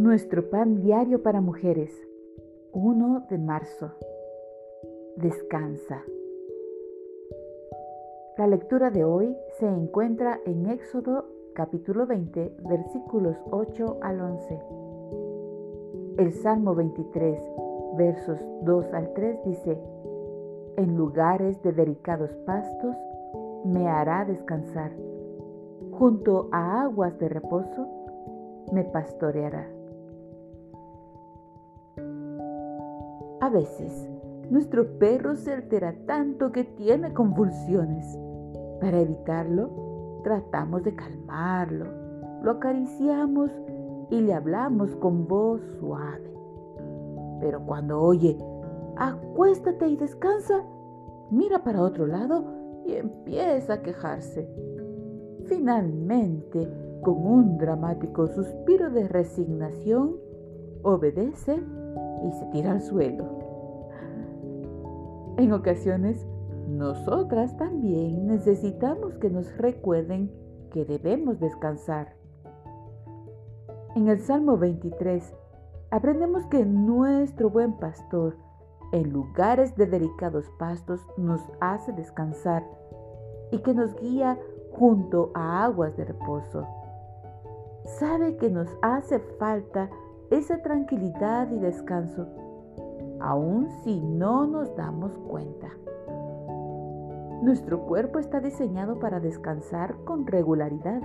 Nuestro pan diario para mujeres. 1 de marzo. Descansa. La lectura de hoy se encuentra en Éxodo capítulo 20 versículos 8 al 11. El Salmo 23 versos 2 al 3 dice, En lugares de delicados pastos me hará descansar, junto a aguas de reposo me pastoreará. A veces, nuestro perro se altera tanto que tiene convulsiones. Para evitarlo, tratamos de calmarlo, lo acariciamos y le hablamos con voz suave. Pero cuando oye, acuéstate y descansa, mira para otro lado y empieza a quejarse. Finalmente, con un dramático suspiro de resignación, obedece y se tira al suelo. En ocasiones, nosotras también necesitamos que nos recuerden que debemos descansar. En el Salmo 23 aprendemos que nuestro buen pastor en lugares de delicados pastos nos hace descansar y que nos guía junto a aguas de reposo. Sabe que nos hace falta esa tranquilidad y descanso, aun si no nos damos cuenta. Nuestro cuerpo está diseñado para descansar con regularidad.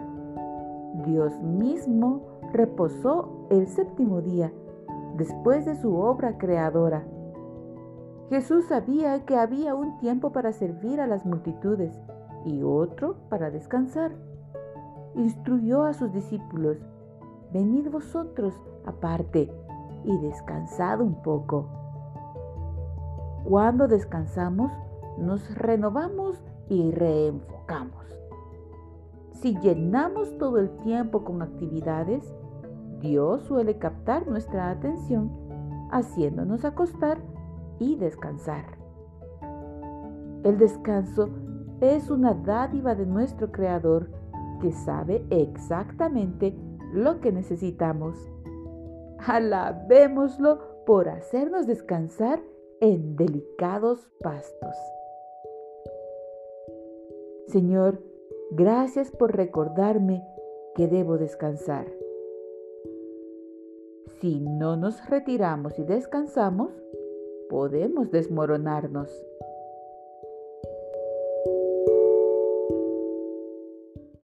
Dios mismo reposó el séptimo día después de su obra creadora. Jesús sabía que había un tiempo para servir a las multitudes y otro para descansar. Instruyó a sus discípulos, venid vosotros aparte y descansad un poco. Cuando descansamos, nos renovamos y reenfocamos. Si llenamos todo el tiempo con actividades, Dios suele captar nuestra atención haciéndonos acostar y descansar. El descanso es una dádiva de nuestro Creador que sabe exactamente lo que necesitamos. Alabémoslo por hacernos descansar en delicados pastos. Señor, gracias por recordarme que debo descansar. Si no nos retiramos y descansamos, podemos desmoronarnos.